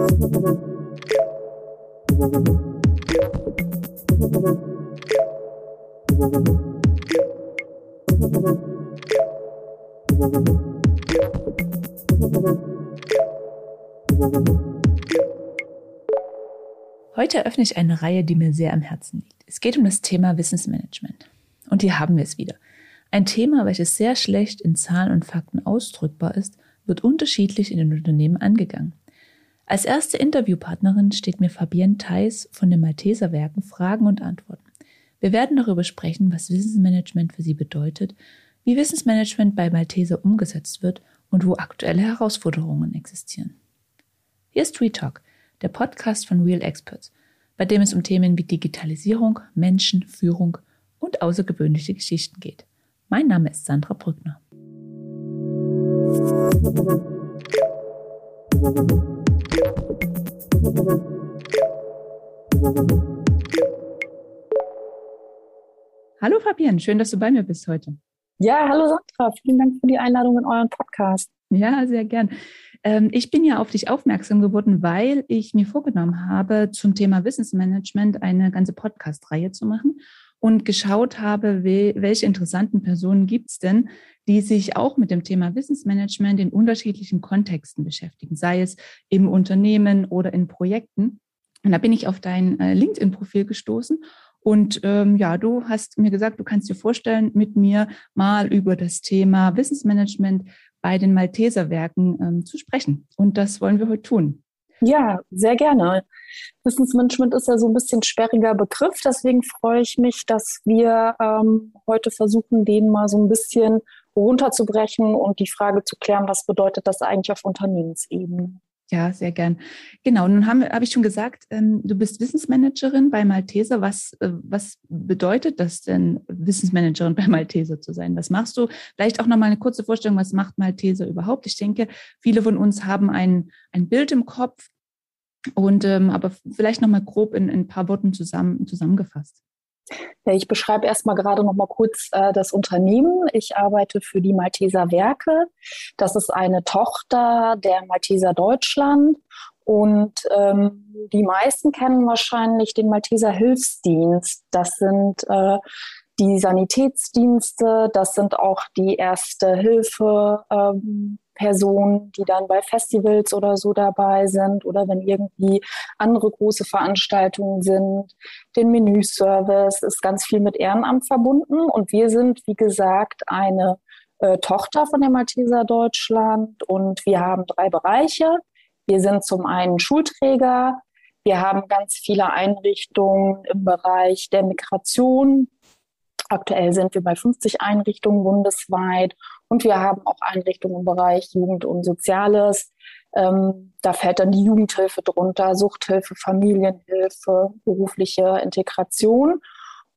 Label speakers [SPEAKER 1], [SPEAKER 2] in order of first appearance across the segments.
[SPEAKER 1] Heute eröffne ich eine Reihe, die mir sehr am Herzen liegt. Es geht um das Thema Wissensmanagement. Und hier haben wir es wieder. Ein Thema, welches sehr schlecht in Zahlen und Fakten ausdrückbar ist, wird unterschiedlich in den Unternehmen angegangen. Als erste Interviewpartnerin steht mir Fabienne Theis von den Malteser Werken Fragen und Antworten. Wir werden darüber sprechen, was Wissensmanagement für sie bedeutet, wie Wissensmanagement bei Malteser umgesetzt wird und wo aktuelle Herausforderungen existieren. Hier ist Retalk, der Podcast von Real Experts, bei dem es um Themen wie Digitalisierung, Menschen, Führung und außergewöhnliche Geschichten geht. Mein Name ist Sandra Brückner. Hallo Fabian, schön, dass du bei mir bist heute.
[SPEAKER 2] Ja, hallo Sandra, vielen Dank für die Einladung in euren Podcast.
[SPEAKER 1] Ja, sehr gern. Ähm, ich bin ja auf dich aufmerksam geworden, weil ich mir vorgenommen habe, zum Thema Wissensmanagement eine ganze Podcast-Reihe zu machen und geschaut habe, welche interessanten Personen gibt es denn, die sich auch mit dem Thema Wissensmanagement in unterschiedlichen Kontexten beschäftigen, sei es im Unternehmen oder in Projekten. Und da bin ich auf dein äh, LinkedIn-Profil gestoßen und ähm, ja, du hast mir gesagt, du kannst dir vorstellen, mit mir mal über das Thema Wissensmanagement bei den Malteser Werken ähm, zu sprechen. Und das wollen wir heute tun.
[SPEAKER 2] Ja, sehr gerne. Wissensmanagement ist ja so ein bisschen sperriger Begriff, deswegen freue ich mich, dass wir ähm, heute versuchen, den mal so ein bisschen runterzubrechen und die Frage zu klären, was bedeutet das eigentlich auf Unternehmensebene?
[SPEAKER 1] Ja, sehr gern. Genau, nun habe hab ich schon gesagt, ähm, du bist Wissensmanagerin bei Malteser. Was, äh, was bedeutet das denn, Wissensmanagerin bei Malteser zu sein? Was machst du? Vielleicht auch nochmal eine kurze Vorstellung, was macht Malteser überhaupt? Ich denke, viele von uns haben ein, ein Bild im Kopf, und ähm, aber vielleicht nochmal grob in, in ein paar Worten zusammen, zusammengefasst.
[SPEAKER 2] Ja, ich beschreibe erstmal gerade noch mal kurz äh, das Unternehmen. Ich arbeite für die Malteser Werke. Das ist eine Tochter der Malteser Deutschland. Und ähm, die meisten kennen wahrscheinlich den Malteser Hilfsdienst. Das sind äh, die Sanitätsdienste, das sind auch die erste Hilfe. Ähm, Personen, die dann bei Festivals oder so dabei sind oder wenn irgendwie andere große Veranstaltungen sind. Den Menüservice ist ganz viel mit Ehrenamt verbunden und wir sind, wie gesagt, eine äh, Tochter von der Malteser Deutschland und wir haben drei Bereiche. Wir sind zum einen Schulträger, wir haben ganz viele Einrichtungen im Bereich der Migration. Aktuell sind wir bei 50 Einrichtungen bundesweit und wir haben auch Einrichtungen im Bereich Jugend und Soziales. Ähm, da fällt dann die Jugendhilfe drunter, Suchthilfe, Familienhilfe, berufliche Integration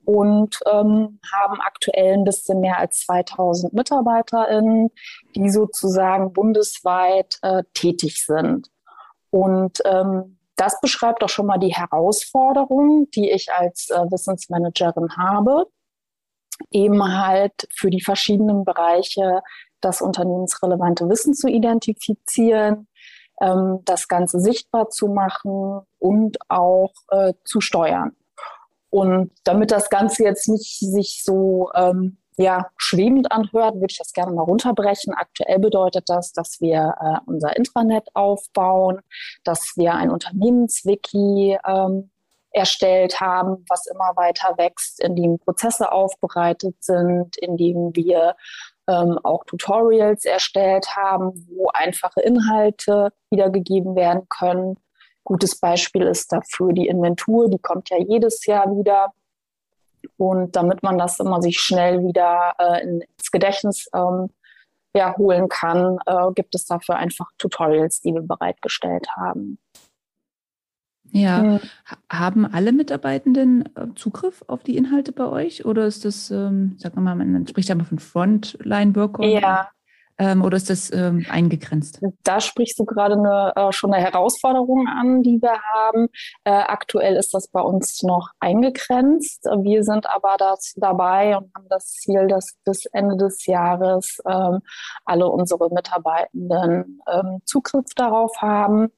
[SPEAKER 2] und ähm, haben aktuell ein bisschen mehr als 2000 MitarbeiterInnen, die sozusagen bundesweit äh, tätig sind. Und ähm, das beschreibt auch schon mal die Herausforderung, die ich als äh, Wissensmanagerin habe eben halt für die verschiedenen Bereiche das unternehmensrelevante Wissen zu identifizieren, ähm, das Ganze sichtbar zu machen und auch äh, zu steuern. Und damit das Ganze jetzt nicht sich so ähm, ja, schwebend anhört, würde ich das gerne mal runterbrechen. Aktuell bedeutet das, dass wir äh, unser Intranet aufbauen, dass wir ein Unternehmenswiki ähm, erstellt haben, was immer weiter wächst, in dem Prozesse aufbereitet sind, in dem wir ähm, auch Tutorials erstellt haben, wo einfache Inhalte wiedergegeben werden können. Gutes Beispiel ist dafür die Inventur, die kommt ja jedes Jahr wieder. Und damit man das immer sich schnell wieder äh, ins Gedächtnis ähm, ja, holen kann, äh, gibt es dafür einfach Tutorials, die wir bereitgestellt haben.
[SPEAKER 1] Ja. Mhm. Haben alle Mitarbeitenden äh, Zugriff auf die Inhalte bei euch? Oder ist das, ähm, sag mal, man spricht ja mal von Frontline-Worker?
[SPEAKER 2] Ja.
[SPEAKER 1] Ähm, oder ist das ähm, eingegrenzt?
[SPEAKER 2] Da sprichst du gerade eine, äh, schon eine Herausforderung an, die wir haben. Äh, aktuell ist das bei uns noch eingegrenzt. Wir sind aber das dabei und haben das Ziel, dass bis Ende des Jahres ähm, alle unsere Mitarbeitenden ähm, Zugriff darauf haben.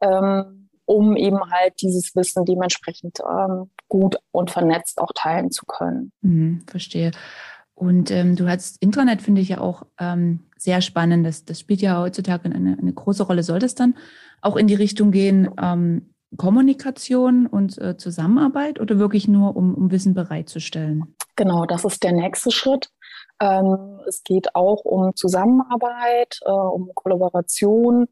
[SPEAKER 2] ähm, um eben halt dieses Wissen dementsprechend ähm, gut und vernetzt auch teilen zu können.
[SPEAKER 1] Mhm, verstehe. Und ähm, du hast Intranet, finde ich ja auch ähm, sehr spannend. Das, das spielt ja heutzutage eine, eine große Rolle. Soll das dann auch in die Richtung gehen, ähm, Kommunikation und äh, Zusammenarbeit oder wirklich nur, um, um Wissen bereitzustellen?
[SPEAKER 2] Genau, das ist der nächste Schritt. Ähm, es geht auch um Zusammenarbeit, äh, um Kollaboration,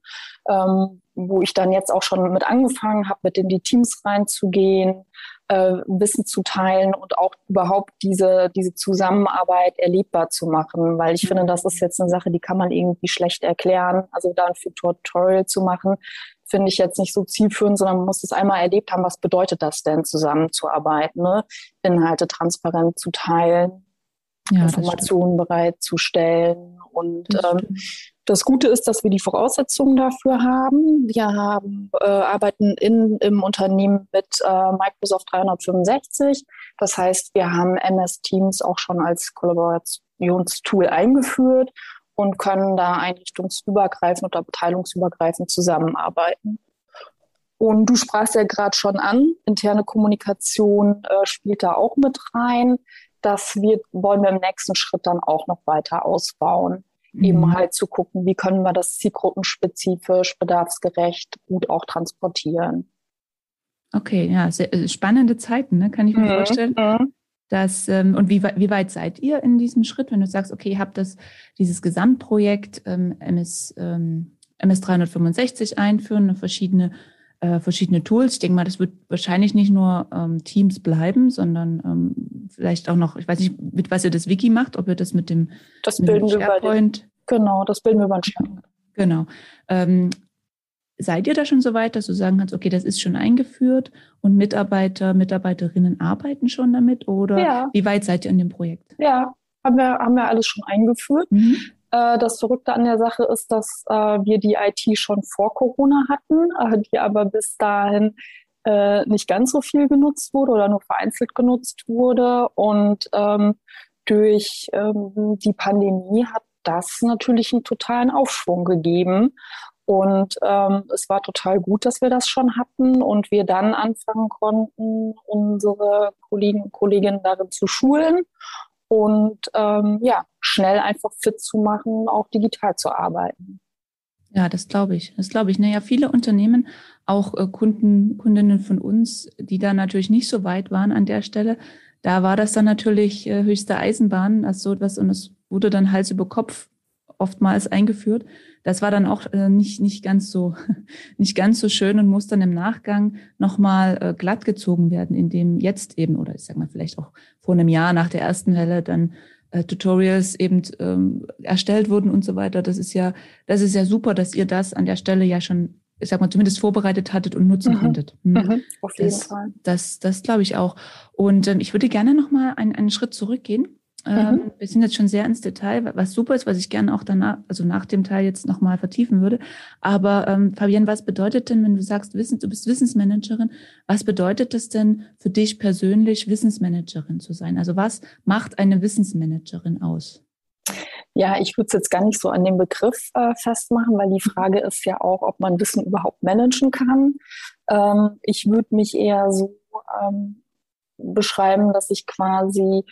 [SPEAKER 2] ähm, wo ich dann jetzt auch schon mit angefangen habe, mit in die Teams reinzugehen, äh, Wissen zu teilen und auch überhaupt diese, diese Zusammenarbeit erlebbar zu machen. Weil ich finde, das ist jetzt eine Sache, die kann man irgendwie schlecht erklären. Also da ein Tutorial zu machen, finde ich jetzt nicht so zielführend, sondern man muss es einmal erlebt haben, was bedeutet das denn, zusammenzuarbeiten, ne? Inhalte transparent zu teilen, ja, Informationen bereitzustellen. Und das, ähm, das, Gute ist, dass wir die Voraussetzungen dafür haben. Wir haben, äh, arbeiten in, im Unternehmen mit äh, Microsoft 365. Das heißt, wir haben MS Teams auch schon als Kollaborationstool eingeführt und können da einrichtungsübergreifend oder abteilungsübergreifend zusammenarbeiten. Und du sprachst ja gerade schon an, interne Kommunikation äh, spielt da auch mit rein das wir, wollen wir im nächsten Schritt dann auch noch weiter ausbauen. Mhm. Eben halt zu gucken, wie können wir das zielgruppenspezifisch, bedarfsgerecht gut auch transportieren.
[SPEAKER 1] Okay, ja, sehr, äh, spannende Zeiten, ne? kann ich mir mhm. vorstellen. Mhm. Das, ähm, und wie, wie weit seid ihr in diesem Schritt, wenn du sagst, okay, ihr habt das, dieses Gesamtprojekt ähm, MS, ähm, MS 365 einführen, verschiedene äh, verschiedene Tools. Ich denke mal, das wird wahrscheinlich nicht nur ähm, Teams bleiben, sondern ähm, vielleicht auch noch, ich weiß nicht, mit was ihr das Wiki macht, ob ihr das mit dem,
[SPEAKER 2] das mit bilden dem SharePoint. Den, genau, das bilden wir über den SharePoint.
[SPEAKER 1] Genau. Ähm, seid ihr da schon so weit, dass du sagen kannst, okay, das ist schon eingeführt und Mitarbeiter, Mitarbeiterinnen arbeiten schon damit? Oder ja. wie weit seid ihr in dem Projekt?
[SPEAKER 2] Ja, haben wir, haben wir alles schon eingeführt. Mhm. Äh, das Verrückte an der Sache ist, dass äh, wir die IT schon vor Corona hatten, äh, die aber bis dahin äh, nicht ganz so viel genutzt wurde oder nur vereinzelt genutzt wurde. Und ähm, durch ähm, die Pandemie hat das natürlich einen totalen Aufschwung gegeben. Und ähm, es war total gut, dass wir das schon hatten und wir dann anfangen konnten, unsere Kollegen und Kolleginnen darin zu schulen und ähm, ja, schnell einfach fit zu machen, auch digital zu arbeiten.
[SPEAKER 1] Ja, das glaube ich. Das glaube ich. Naja, viele Unternehmen, auch äh, Kunden, Kundinnen von uns, die da natürlich nicht so weit waren an der Stelle, da war das dann natürlich äh, höchste Eisenbahn, als so etwas und es wurde dann Hals über Kopf oftmals eingeführt. Das war dann auch äh, nicht, nicht ganz so, nicht ganz so schön und muss dann im Nachgang nochmal glatt gezogen werden, indem jetzt eben, oder ich sag mal vielleicht auch vor einem Jahr nach der ersten Welle dann äh, Tutorials eben ähm, erstellt wurden und so weiter. Das ist ja, das ist ja super, dass ihr das an der Stelle ja schon, ich sag mal, zumindest vorbereitet hattet und nutzen mhm. konntet. Mhm. Mhm. Auf jeden das, Fall. Das, das glaube ich auch. Und ähm, ich würde gerne nochmal einen, einen Schritt zurückgehen Mhm. Ähm, wir sind jetzt schon sehr ins Detail, was super ist, was ich gerne auch danach, also nach dem Teil jetzt nochmal vertiefen würde. Aber ähm, Fabienne, was bedeutet denn, wenn du sagst, Wissen, du bist Wissensmanagerin, was bedeutet das denn für dich persönlich, Wissensmanagerin zu sein? Also was macht eine Wissensmanagerin aus?
[SPEAKER 2] Ja, ich würde es jetzt gar nicht so an dem Begriff äh, festmachen, weil die Frage ist ja auch, ob man Wissen überhaupt managen kann. Ähm, ich würde mich eher so ähm, beschreiben, dass ich quasi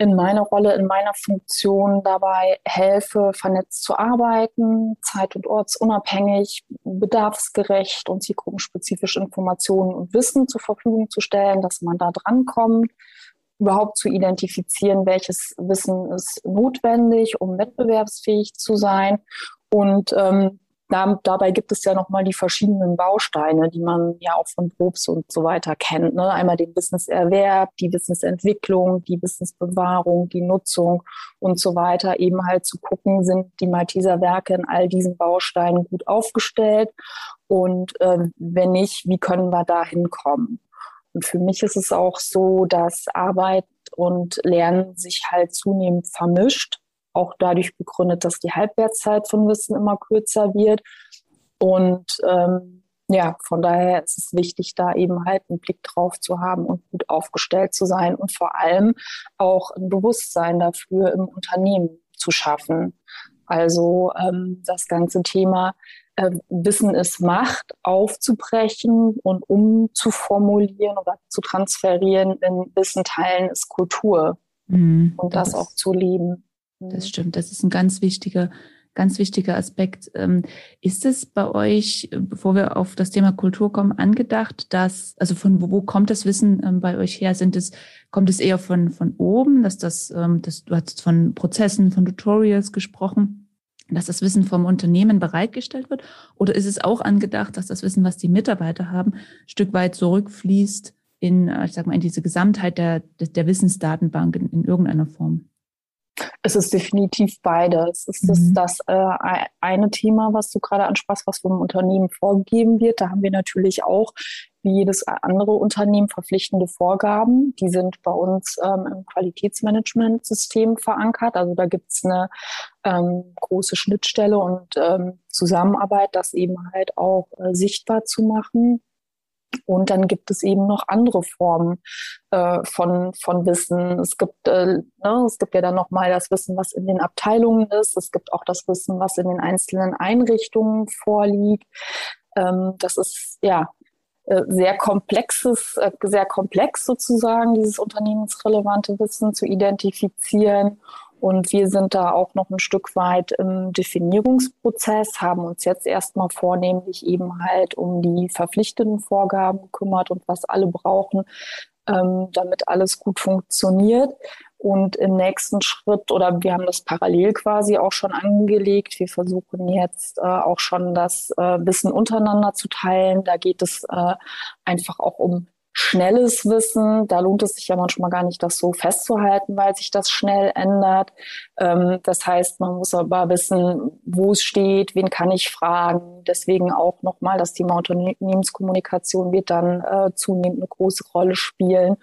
[SPEAKER 2] in meiner Rolle, in meiner Funktion dabei helfe, vernetzt zu arbeiten, zeit- und ortsunabhängig, bedarfsgerecht und zielgruppenspezifisch Informationen und Wissen zur Verfügung zu stellen, dass man da drankommt, überhaupt zu identifizieren, welches Wissen ist notwendig, um wettbewerbsfähig zu sein. Und ähm, da, dabei gibt es ja nochmal die verschiedenen Bausteine, die man ja auch von Probst und so weiter kennt. Ne? Einmal den Wissenserwerb, die Wissensentwicklung, die Wissensbewahrung, die Nutzung und so weiter. Eben halt zu gucken, sind die Malteser Werke in all diesen Bausteinen gut aufgestellt und äh, wenn nicht, wie können wir da hinkommen? Und für mich ist es auch so, dass Arbeit und Lernen sich halt zunehmend vermischt auch dadurch begründet, dass die Halbwertszeit von Wissen immer kürzer wird. Und ähm, ja, von daher ist es wichtig, da eben halt einen Blick drauf zu haben und gut aufgestellt zu sein und vor allem auch ein Bewusstsein dafür im Unternehmen zu schaffen. Also ähm, das ganze Thema äh, Wissen ist Macht, aufzubrechen und umzuformulieren oder zu transferieren in Wissen teilen ist Kultur mhm, und das, das auch zu leben.
[SPEAKER 1] Das stimmt, das ist ein ganz wichtiger ganz wichtiger Aspekt. Ähm, ist es bei euch, bevor wir auf das Thema Kultur kommen, angedacht, dass, also von wo, wo kommt das Wissen ähm, bei euch her? Sind es, kommt es eher von, von oben, dass das, ähm, das, du hast von Prozessen, von Tutorials gesprochen, dass das Wissen vom Unternehmen bereitgestellt wird? Oder ist es auch angedacht, dass das Wissen, was die Mitarbeiter haben, ein Stück weit zurückfließt in, äh, ich sag mal, in diese Gesamtheit der, der Wissensdatenbank in, in irgendeiner Form?
[SPEAKER 2] Es ist definitiv beides. Es ist mhm. das äh, eine Thema, was du gerade ansprachst, was vom Unternehmen vorgegeben wird. Da haben wir natürlich auch wie jedes andere Unternehmen verpflichtende Vorgaben. Die sind bei uns ähm, im Qualitätsmanagementsystem verankert. Also da gibt es eine ähm, große Schnittstelle und ähm, Zusammenarbeit, das eben halt auch äh, sichtbar zu machen. Und dann gibt es eben noch andere Formen äh, von, von Wissen. Es gibt, äh, ne, es gibt ja dann nochmal das Wissen, was in den Abteilungen ist. Es gibt auch das Wissen, was in den einzelnen Einrichtungen vorliegt. Ähm, das ist ja äh, sehr komplexes, äh, sehr komplex sozusagen, dieses unternehmensrelevante Wissen zu identifizieren und wir sind da auch noch ein Stück weit im Definierungsprozess, haben uns jetzt erstmal vornehmlich eben halt um die verpflichtenden Vorgaben gekümmert und was alle brauchen, ähm, damit alles gut funktioniert. Und im nächsten Schritt, oder wir haben das parallel quasi auch schon angelegt, wir versuchen jetzt äh, auch schon das äh, Wissen untereinander zu teilen. Da geht es äh, einfach auch um schnelles Wissen. Da lohnt es sich ja manchmal gar nicht, das so festzuhalten, weil sich das schnell ändert. Ähm, das heißt, man muss aber wissen, wo es steht, wen kann ich fragen. Deswegen auch nochmal, das Thema Unternehmenskommunikation wird dann äh, zunehmend eine große Rolle spielen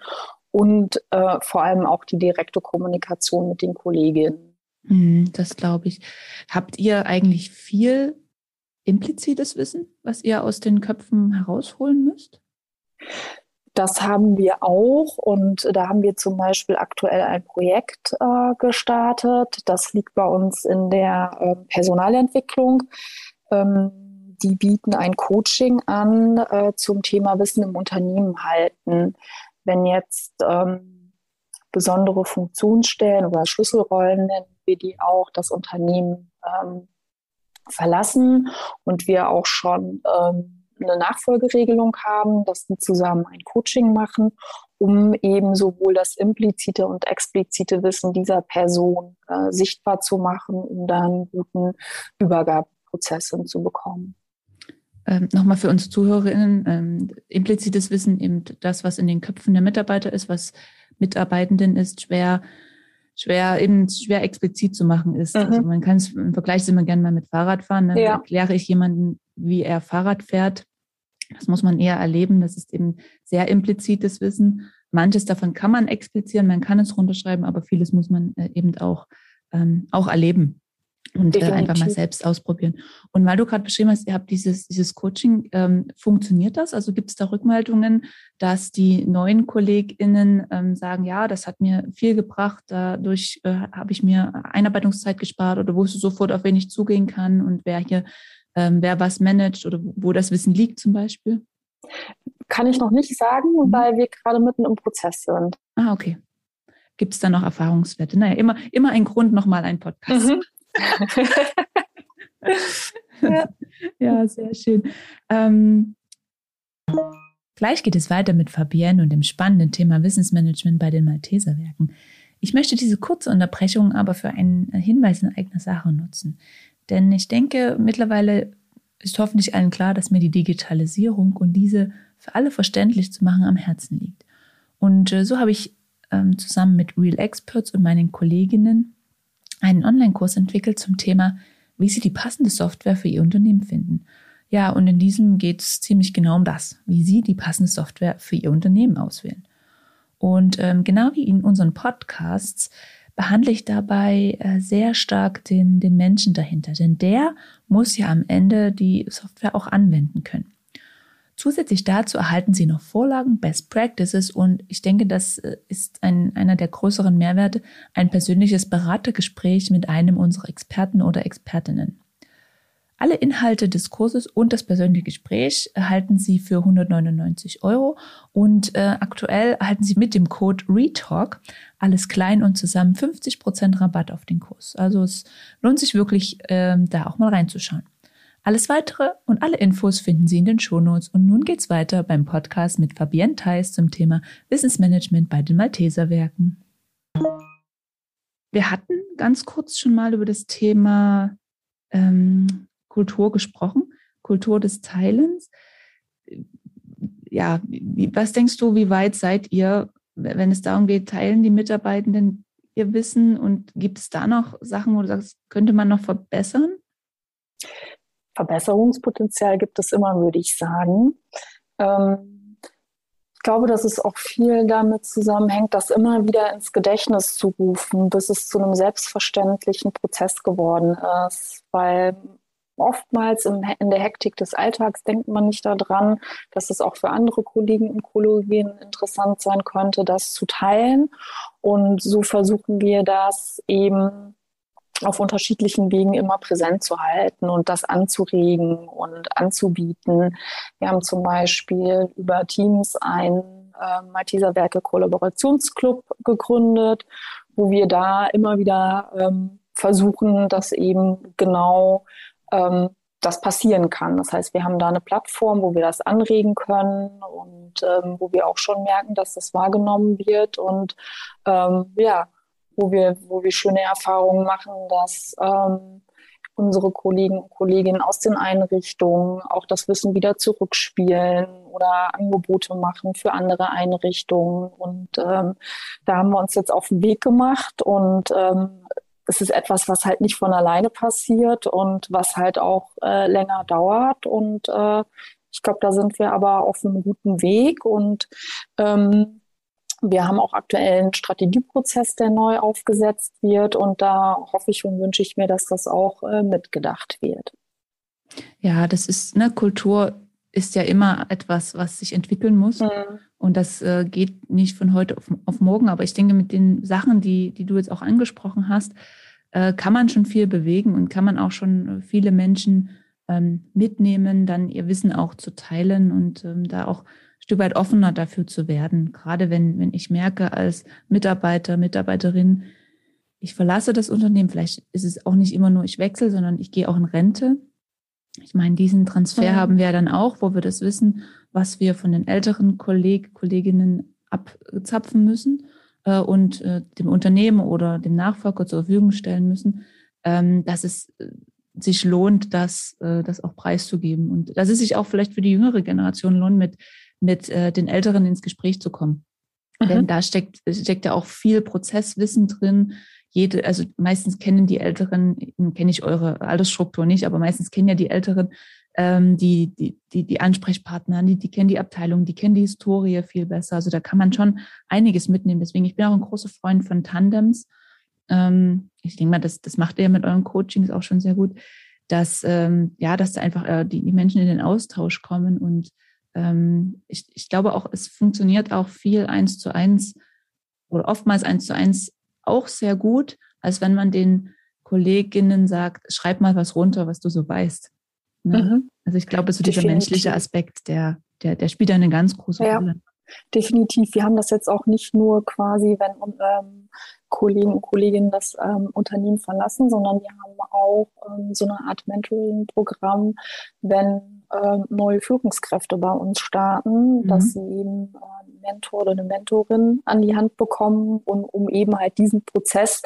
[SPEAKER 2] und äh, vor allem auch die direkte Kommunikation mit den Kolleginnen.
[SPEAKER 1] Mhm, das glaube ich. Habt ihr eigentlich viel implizites Wissen, was ihr aus den Köpfen herausholen müsst?
[SPEAKER 2] Das haben wir auch und da haben wir zum Beispiel aktuell ein Projekt äh, gestartet. Das liegt bei uns in der äh, Personalentwicklung. Ähm, die bieten ein Coaching an äh, zum Thema Wissen im Unternehmen halten. Wenn jetzt ähm, besondere Funktionsstellen oder Schlüsselrollen nennen wir die auch, das Unternehmen ähm, verlassen und wir auch schon ähm, eine Nachfolgeregelung haben, dass die zusammen ein Coaching machen, um eben sowohl das implizite und explizite Wissen dieser Person äh, sichtbar zu machen, um dann einen guten Übergabeprozess hinzubekommen.
[SPEAKER 1] Ähm, Nochmal für uns ZuhörerInnen, ähm, implizites Wissen, eben das, was in den Köpfen der Mitarbeiter ist, was Mitarbeitenden ist, schwer schwer eben schwer explizit zu machen ist. Mhm. Also man kann es im Vergleich immer gerne mal mit Fahrradfahren. Dann ja. erkläre ich jemanden, wie er Fahrrad fährt. Das muss man eher erleben. Das ist eben sehr implizites Wissen. Manches davon kann man explizieren, man kann es runterschreiben, aber vieles muss man äh, eben auch, ähm, auch erleben und äh, einfach mal selbst ausprobieren. Und weil du gerade beschrieben hast, ihr habt dieses, dieses Coaching, ähm, funktioniert das? Also gibt es da Rückmeldungen, dass die neuen KollegInnen ähm, sagen, ja, das hat mir viel gebracht, dadurch äh, habe ich mir Einarbeitungszeit gespart oder wusste sofort, auf wen ich zugehen kann und wer hier ähm, wer was managt oder wo das Wissen liegt zum Beispiel?
[SPEAKER 2] Kann ich noch nicht sagen, mhm. weil wir gerade mitten im Prozess sind.
[SPEAKER 1] Ah, okay. Gibt es da noch Erfahrungswerte? Naja, immer, immer ein Grund, nochmal ein Podcast. Mhm. ja. ja. sehr schön. Ähm, gleich geht es weiter mit Fabienne und dem spannenden Thema Wissensmanagement bei den Malteserwerken. Ich möchte diese kurze Unterbrechung aber für einen Hinweis in eigener Sache nutzen. Denn ich denke, mittlerweile ist hoffentlich allen klar, dass mir die Digitalisierung und diese für alle verständlich zu machen am Herzen liegt. Und äh, so habe ich ähm, zusammen mit Real Experts und meinen Kolleginnen einen Online-Kurs entwickelt zum Thema, wie sie die passende Software für ihr Unternehmen finden. Ja, und in diesem geht es ziemlich genau um das, wie sie die passende Software für ihr Unternehmen auswählen. Und ähm, genau wie in unseren Podcasts behandle ich dabei äh, sehr stark den, den Menschen dahinter, denn der muss ja am Ende die Software auch anwenden können. Zusätzlich dazu erhalten Sie noch Vorlagen, Best Practices und ich denke, das äh, ist ein, einer der größeren Mehrwerte, ein persönliches Beratergespräch mit einem unserer Experten oder Expertinnen. Alle Inhalte des Kurses und das persönliche Gespräch erhalten Sie für 199 Euro und äh, aktuell erhalten Sie mit dem Code RETALK alles klein und zusammen 50% Rabatt auf den Kurs. Also es lohnt sich wirklich, ähm, da auch mal reinzuschauen. Alles weitere und alle Infos finden Sie in den Shownotes. Und nun geht's weiter beim Podcast mit Fabienne Theis zum Thema Wissensmanagement bei den Malteserwerken. Wir hatten ganz kurz schon mal über das Thema ähm, Kultur gesprochen, Kultur des Teilens. Ja, was denkst du, wie weit seid ihr, wenn es darum geht, teilen die Mitarbeitenden ihr Wissen und gibt es da noch Sachen, wo du sagst, könnte man noch verbessern?
[SPEAKER 2] Verbesserungspotenzial gibt es immer, würde ich sagen. Ähm, ich glaube, dass es auch viel damit zusammenhängt, das immer wieder ins Gedächtnis zu rufen, bis es zu einem selbstverständlichen Prozess geworden ist, weil oftmals in, in, der Hektik des Alltags denkt man nicht daran, dass es auch für andere Kollegen und Kolleginnen interessant sein könnte, das zu teilen. Und so versuchen wir das eben auf unterschiedlichen Wegen immer präsent zu halten und das anzuregen und anzubieten. Wir haben zum Beispiel über Teams einen äh, Malteser Werke Kollaborationsclub gegründet, wo wir da immer wieder ähm, versuchen, dass eben genau ähm, das passieren kann. Das heißt, wir haben da eine Plattform, wo wir das anregen können und ähm, wo wir auch schon merken, dass das wahrgenommen wird und ähm, ja, wo wir, wo wir schöne Erfahrungen machen, dass ähm, unsere Kollegen und Kolleginnen aus den Einrichtungen auch das Wissen wieder zurückspielen oder Angebote machen für andere Einrichtungen. Und ähm, da haben wir uns jetzt auf den Weg gemacht und ähm, es ist etwas, was halt nicht von alleine passiert und was halt auch äh, länger dauert. Und äh, ich glaube, da sind wir aber auf einem guten Weg und ähm, wir haben auch aktuell einen Strategieprozess, der neu aufgesetzt wird und da hoffe ich und wünsche ich mir, dass das auch äh, mitgedacht wird.
[SPEAKER 1] Ja, das ist, ne, Kultur ist ja immer etwas, was sich entwickeln muss. Mhm. Und das äh, geht nicht von heute auf, auf, morgen. Aber ich denke, mit den Sachen, die, die du jetzt auch angesprochen hast, äh, kann man schon viel bewegen und kann man auch schon viele Menschen ähm, mitnehmen, dann ihr Wissen auch zu teilen und ähm, da auch ein Stück weit offener dafür zu werden. Gerade wenn, wenn ich merke als Mitarbeiter, Mitarbeiterin, ich verlasse das Unternehmen, vielleicht ist es auch nicht immer nur ich wechsle, sondern ich gehe auch in Rente. Ich meine, diesen Transfer mhm. haben wir dann auch, wo wir das wissen, was wir von den älteren Kolleg, Kolleginnen abzapfen müssen äh, und äh, dem Unternehmen oder dem Nachfolger zur Verfügung stellen müssen, ähm, dass es äh, sich lohnt, das, äh, das auch preiszugeben. Und dass es sich auch vielleicht für die jüngere Generation lohnt, mit, mit äh, den Älteren ins Gespräch zu kommen. Mhm. Denn da steckt, steckt ja auch viel Prozesswissen drin. Jede, also meistens kennen die Älteren, kenne ich eure Altersstruktur nicht, aber meistens kennen ja die Älteren ähm, die, die, die, die Ansprechpartner, die, die kennen die Abteilung, die kennen die Historie viel besser. Also da kann man schon einiges mitnehmen. Deswegen, ich bin auch ein großer Freund von Tandems. Ähm, ich denke mal, das, das macht ihr mit euren Coachings auch schon sehr gut, dass, ähm, ja, dass da einfach äh, die, die Menschen in den Austausch kommen. Und ähm, ich, ich glaube auch, es funktioniert auch viel eins zu eins oder oftmals eins zu eins auch sehr gut, als wenn man den Kolleginnen sagt, schreib mal was runter, was du so weißt. Ne? Mhm. Also ich glaube, so dieser menschliche Aspekt, der, der, der spielt eine ganz große ja, Rolle.
[SPEAKER 2] Definitiv. Wir haben das jetzt auch nicht nur quasi, wenn ähm, Kollegen und Kolleginnen das ähm, Unternehmen verlassen, sondern wir haben auch ähm, so eine Art Mentoring-Programm, wenn ähm, neue Führungskräfte bei uns starten, mhm. dass sie eben äh, einen Mentor oder eine Mentorin an die Hand bekommen, und, um eben halt diesen Prozess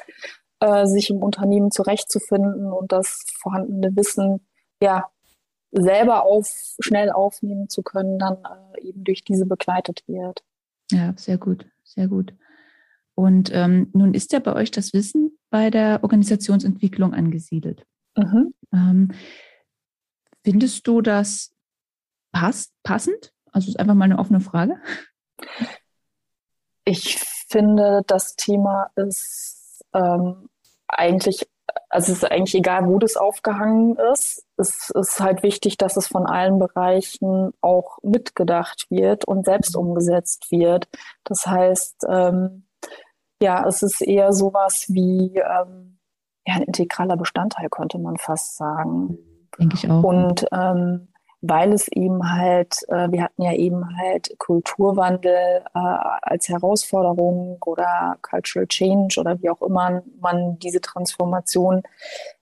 [SPEAKER 2] äh, sich im Unternehmen zurechtzufinden und das vorhandene Wissen ja selber auf, schnell aufnehmen zu können, dann äh, eben durch diese begleitet wird.
[SPEAKER 1] Ja, sehr gut, sehr gut. Und ähm, nun ist ja bei euch das Wissen bei der Organisationsentwicklung angesiedelt. Mhm. Ähm, findest du das passt, passend? Also ist einfach mal eine offene Frage.
[SPEAKER 2] Ich finde, das Thema ist ähm, eigentlich also es ist eigentlich egal, wo das aufgehangen ist. Es ist halt wichtig, dass es von allen Bereichen auch mitgedacht wird und selbst umgesetzt wird. Das heißt, ähm, ja, es ist eher sowas wie ähm, ja, ein integraler Bestandteil, könnte man fast sagen.
[SPEAKER 1] Denke ich auch.
[SPEAKER 2] Und ähm, weil es eben halt, äh, wir hatten ja eben halt Kulturwandel äh, als Herausforderung oder Cultural Change oder wie auch immer man diese Transformation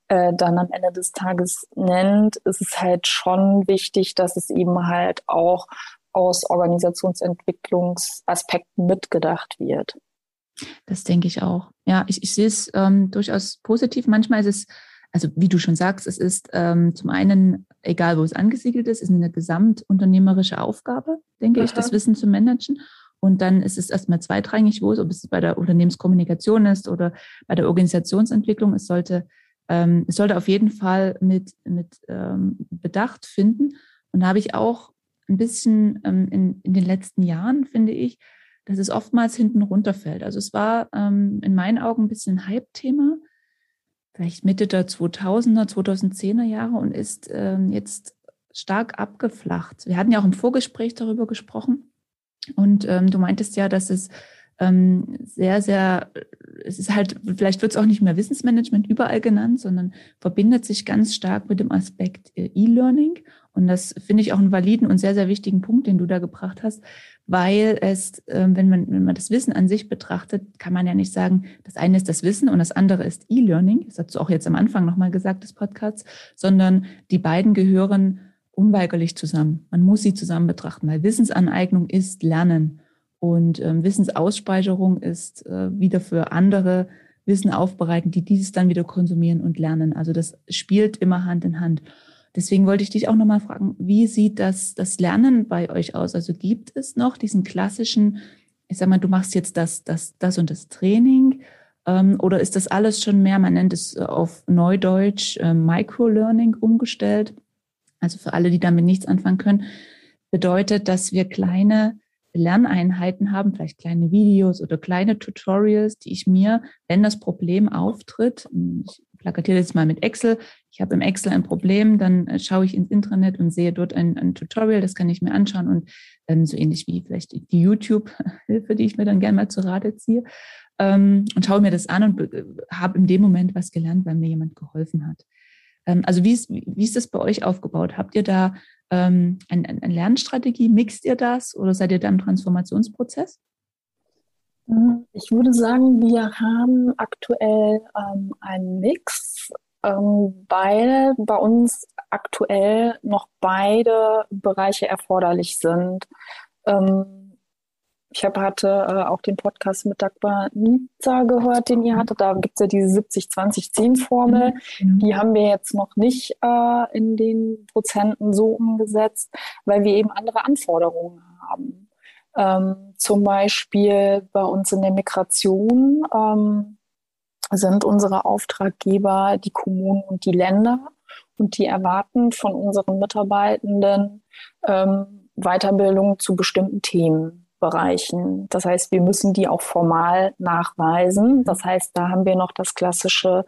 [SPEAKER 2] äh, dann am Ende des Tages nennt, ist es halt schon wichtig, dass es eben halt auch aus Organisationsentwicklungsaspekten mitgedacht wird.
[SPEAKER 1] Das denke ich auch. Ja, ich, ich sehe es ähm, durchaus positiv. Manchmal ist es also wie du schon sagst, es ist ähm, zum einen, egal wo es angesiedelt ist, ist eine gesamtunternehmerische Aufgabe, denke Aha. ich, das Wissen zu managen. Und dann ist es erstmal zweitrangig, wo es, ob es bei der Unternehmenskommunikation ist oder bei der Organisationsentwicklung. Es sollte, ähm, es sollte auf jeden Fall mit, mit ähm, Bedacht finden. Und da habe ich auch ein bisschen ähm, in, in den letzten Jahren, finde ich, dass es oftmals hinten runterfällt. Also es war ähm, in meinen Augen ein bisschen ein Hype-Thema vielleicht Mitte der 2000er, 2010er Jahre und ist ähm, jetzt stark abgeflacht. Wir hatten ja auch im Vorgespräch darüber gesprochen und ähm, du meintest ja, dass es ähm, sehr, sehr, es ist halt, vielleicht wird es auch nicht mehr Wissensmanagement überall genannt, sondern verbindet sich ganz stark mit dem Aspekt äh, E-Learning. Und das finde ich auch einen validen und sehr, sehr wichtigen Punkt, den du da gebracht hast, weil es, äh, wenn, man, wenn man das Wissen an sich betrachtet, kann man ja nicht sagen, das eine ist das Wissen und das andere ist E-Learning. Das hast du auch jetzt am Anfang nochmal gesagt des Podcasts, sondern die beiden gehören unweigerlich zusammen. Man muss sie zusammen betrachten, weil Wissensaneignung ist Lernen und ähm, Wissensausspeicherung ist äh, wieder für andere Wissen aufbereiten, die dieses dann wieder konsumieren und lernen. Also das spielt immer Hand in Hand. Deswegen wollte ich dich auch nochmal fragen, wie sieht das, das Lernen bei euch aus? Also gibt es noch diesen klassischen, ich sag mal, du machst jetzt das, das, das und das Training ähm, oder ist das alles schon mehr, man nennt es auf Neudeutsch äh, Microlearning umgestellt? Also für alle, die damit nichts anfangen können, bedeutet, dass wir kleine Lerneinheiten haben, vielleicht kleine Videos oder kleine Tutorials, die ich mir, wenn das Problem auftritt, ich plakatiere jetzt mal mit Excel, ich habe im Excel ein Problem, dann äh, schaue ich ins Intranet und sehe dort ein, ein Tutorial, das kann ich mir anschauen und ähm, so ähnlich wie vielleicht die YouTube-Hilfe, die ich mir dann gerne mal zu Rate ziehe ähm, und schaue mir das an und äh, habe in dem Moment was gelernt, weil mir jemand geholfen hat. Ähm, also wie ist, wie ist das bei euch aufgebaut? Habt ihr da ähm, eine, eine Lernstrategie? Mixt ihr das oder seid ihr da im Transformationsprozess?
[SPEAKER 2] Ich würde sagen, wir haben aktuell ähm, einen Mix, ähm, weil bei uns aktuell noch beide Bereiche erforderlich sind. Ähm, ich habe hatte äh, auch den Podcast mit Dagmar Nizza gehört, den ihr hattet. Da gibt es ja diese 70-20-10-Formel. Mhm. Die haben wir jetzt noch nicht äh, in den Prozenten so umgesetzt, weil wir eben andere Anforderungen haben. Ähm, zum Beispiel bei uns in der Migration ähm, sind unsere Auftraggeber die Kommunen und die Länder und die erwarten von unseren Mitarbeitenden ähm, Weiterbildung zu bestimmten Themen. Bereichen. Das heißt, wir müssen die auch formal nachweisen. Das heißt, da haben wir noch das klassische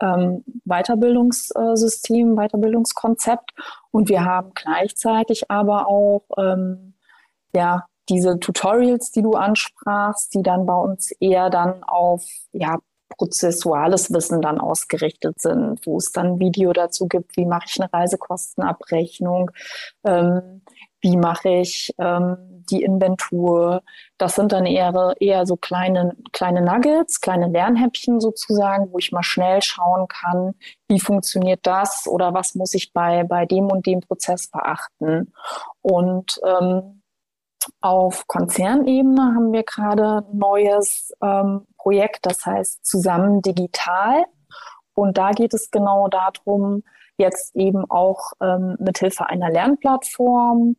[SPEAKER 2] ähm, Weiterbildungssystem, Weiterbildungskonzept. Und wir haben gleichzeitig aber auch ähm, ja, diese Tutorials, die du ansprachst, die dann bei uns eher dann auf ja, prozessuales Wissen dann ausgerichtet sind, wo es dann Video dazu gibt, wie mache ich eine Reisekostenabrechnung, ähm, wie mache ich ähm, die Inventur. Das sind dann eher, eher so kleine, kleine Nuggets, kleine Lernhäppchen sozusagen, wo ich mal schnell schauen kann, wie funktioniert das oder was muss ich bei, bei dem und dem Prozess beachten. Und ähm, auf Konzernebene haben wir gerade ein neues ähm, Projekt, das heißt Zusammen Digital. Und da geht es genau darum, jetzt eben auch ähm, mithilfe einer Lernplattform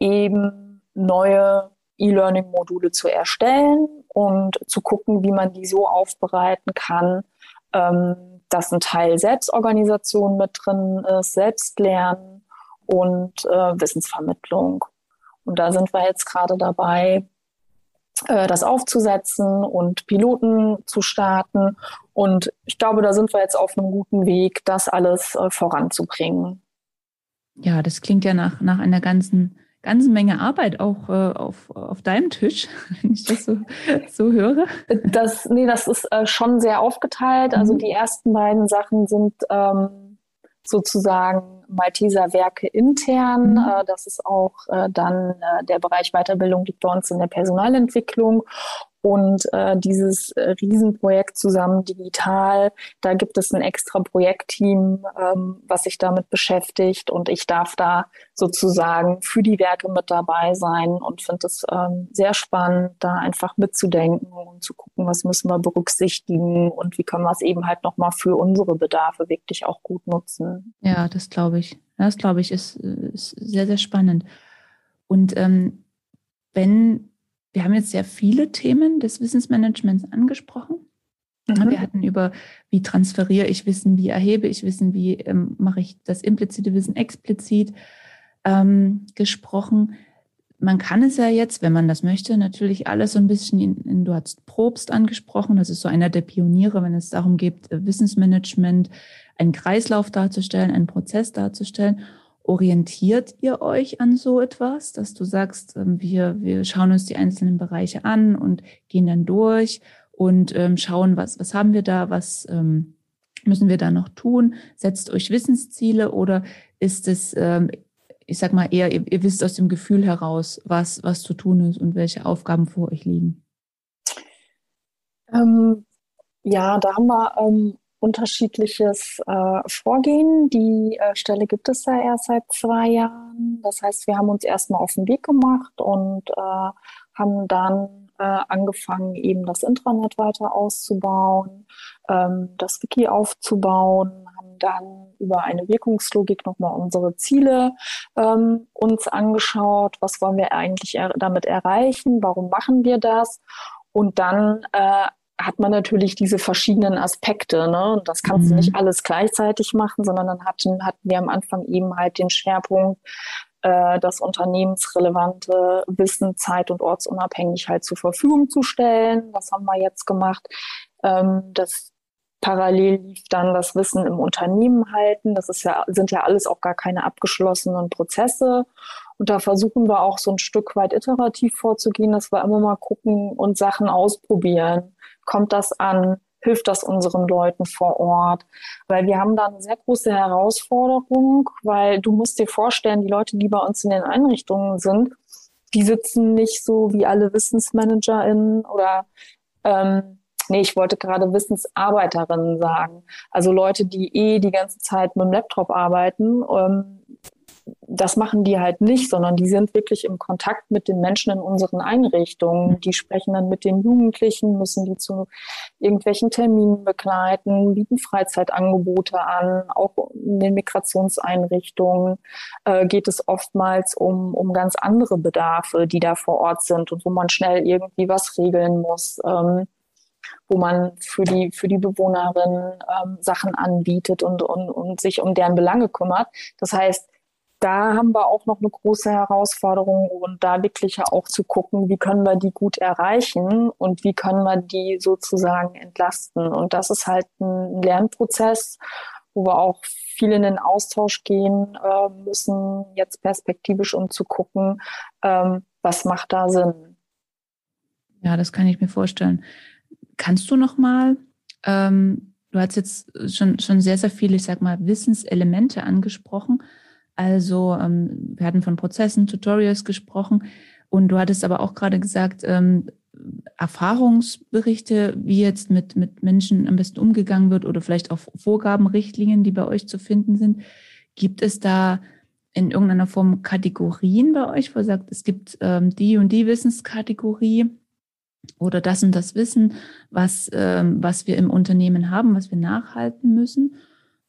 [SPEAKER 2] eben neue E-Learning-Module zu erstellen und zu gucken, wie man die so aufbereiten kann, ähm, dass ein Teil Selbstorganisation mit drin ist, Selbstlernen und äh, Wissensvermittlung. Und da sind wir jetzt gerade dabei, äh, das aufzusetzen und Piloten zu starten. Und ich glaube, da sind wir jetzt auf einem guten Weg, das alles äh, voranzubringen.
[SPEAKER 1] Ja, das klingt ja nach, nach einer ganzen ganze Menge Arbeit auch äh, auf, auf deinem Tisch, wenn ich das so, so höre.
[SPEAKER 2] Das, nee, das ist äh, schon sehr aufgeteilt. Also mhm. die ersten beiden Sachen sind ähm, sozusagen Malteser Werke intern. Mhm. Äh, das ist auch äh, dann äh, der Bereich Weiterbildung liegt bei uns in der Personalentwicklung. Und äh, dieses äh, Riesenprojekt zusammen digital, da gibt es ein extra Projektteam, ähm, was sich damit beschäftigt. Und ich darf da sozusagen für die Werke mit dabei sein und finde es ähm, sehr spannend, da einfach mitzudenken und zu gucken, was müssen wir berücksichtigen und wie können wir es eben halt nochmal für unsere Bedarfe wirklich auch gut nutzen.
[SPEAKER 1] Ja, das glaube ich. Das glaube ich ist, ist sehr, sehr spannend. Und ähm, wenn wir haben jetzt sehr viele Themen des Wissensmanagements angesprochen. Mhm. Wir hatten über, wie transferiere ich Wissen, wie erhebe ich Wissen, wie ähm, mache ich das implizite Wissen explizit ähm, gesprochen. Man kann es ja jetzt, wenn man das möchte, natürlich alles so ein bisschen in, in, du hast Probst angesprochen, das ist so einer der Pioniere, wenn es darum geht, äh, Wissensmanagement, einen Kreislauf darzustellen, einen Prozess darzustellen. Orientiert ihr euch an so etwas, dass du sagst, ähm, wir, wir schauen uns die einzelnen Bereiche an und gehen dann durch und ähm, schauen, was, was haben wir da, was ähm, müssen wir da noch tun? Setzt euch Wissensziele oder ist es, ich sag mal eher, ihr, ihr wisst aus dem Gefühl heraus, was, was zu tun ist und welche Aufgaben vor euch liegen?
[SPEAKER 2] Ähm, ja, da haben wir ähm, unterschiedliches äh, Vorgehen. Die äh, Stelle gibt es ja erst seit zwei Jahren. Das heißt, wir haben uns erstmal auf den Weg gemacht und äh, haben dann äh, angefangen, eben das Intranet weiter auszubauen, ähm, das Wiki aufzubauen, haben dann über eine Wirkungslogik nochmal unsere Ziele ähm, uns angeschaut. Was wollen wir eigentlich er damit erreichen? Warum machen wir das? Und dann äh, hat man natürlich diese verschiedenen Aspekte. Ne? Und das kannst mhm. du nicht alles gleichzeitig machen, sondern dann hatten, hatten wir am Anfang eben halt den Schwerpunkt, äh, das unternehmensrelevante Wissen zeit- und ortsunabhängig halt zur Verfügung zu stellen. Das haben wir jetzt gemacht. Ähm, das parallel lief dann das Wissen im Unternehmen halten. Das ist ja, sind ja alles auch gar keine abgeschlossenen Prozesse. Und da versuchen wir auch so ein Stück weit iterativ vorzugehen, dass wir immer mal gucken und Sachen ausprobieren. Kommt das an? Hilft das unseren Leuten vor Ort? Weil wir haben da eine sehr große Herausforderung, weil du musst dir vorstellen, die Leute, die bei uns in den Einrichtungen sind, die sitzen nicht so wie alle WissensmanagerInnen oder ähm, Nee, ich wollte gerade Wissensarbeiterinnen sagen. Also Leute, die eh die ganze Zeit mit dem Laptop arbeiten. Ähm, das machen die halt nicht, sondern die sind wirklich im Kontakt mit den Menschen in unseren Einrichtungen. Die sprechen dann mit den Jugendlichen, müssen die zu irgendwelchen Terminen begleiten, bieten Freizeitangebote an. Auch in den Migrationseinrichtungen äh, geht es oftmals um, um ganz andere Bedarfe, die da vor Ort sind und wo man schnell irgendwie was regeln muss. Ähm, wo man für die, für die Bewohnerinnen ähm, Sachen anbietet und, und, und sich um deren Belange kümmert. Das heißt, da haben wir auch noch eine große Herausforderung und da wirklich auch zu gucken, wie können wir die gut erreichen und wie können wir die sozusagen entlasten. Und das ist halt ein Lernprozess, wo wir auch viel in den Austausch gehen äh, müssen, jetzt perspektivisch, um zu gucken, ähm, was macht da Sinn.
[SPEAKER 1] Ja, das kann ich mir vorstellen. Kannst du noch mal, ähm, du hast jetzt schon, schon sehr, sehr viele, ich sag mal, Wissenselemente angesprochen. Also ähm, wir hatten von Prozessen, Tutorials gesprochen und du hattest aber auch gerade gesagt, ähm, Erfahrungsberichte, wie jetzt mit, mit Menschen am besten umgegangen wird oder vielleicht auch Vorgaben, Richtlinien, die bei euch zu finden sind. Gibt es da in irgendeiner Form Kategorien bei euch, wo ihr sagt, es gibt ähm, die und die Wissenskategorie oder das und das Wissen, was, ähm, was wir im Unternehmen haben, was wir nachhalten müssen?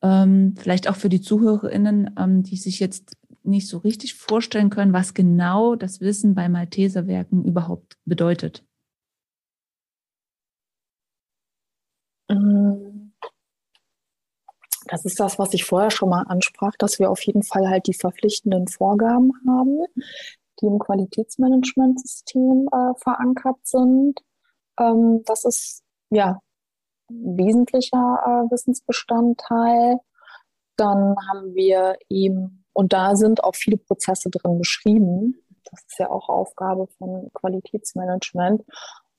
[SPEAKER 1] Ähm, vielleicht auch für die ZuhörerInnen, ähm, die sich jetzt nicht so richtig vorstellen können, was genau das Wissen bei Malteserwerken überhaupt bedeutet?
[SPEAKER 2] Ähm, das ist das, was ich vorher schon mal ansprach, dass wir auf jeden Fall halt die verpflichtenden Vorgaben haben, die im Qualitätsmanagementsystem äh, verankert sind. Ähm, das ist ja wesentlicher äh, Wissensbestandteil. Dann haben wir eben, und da sind auch viele Prozesse drin beschrieben. Das ist ja auch Aufgabe von Qualitätsmanagement.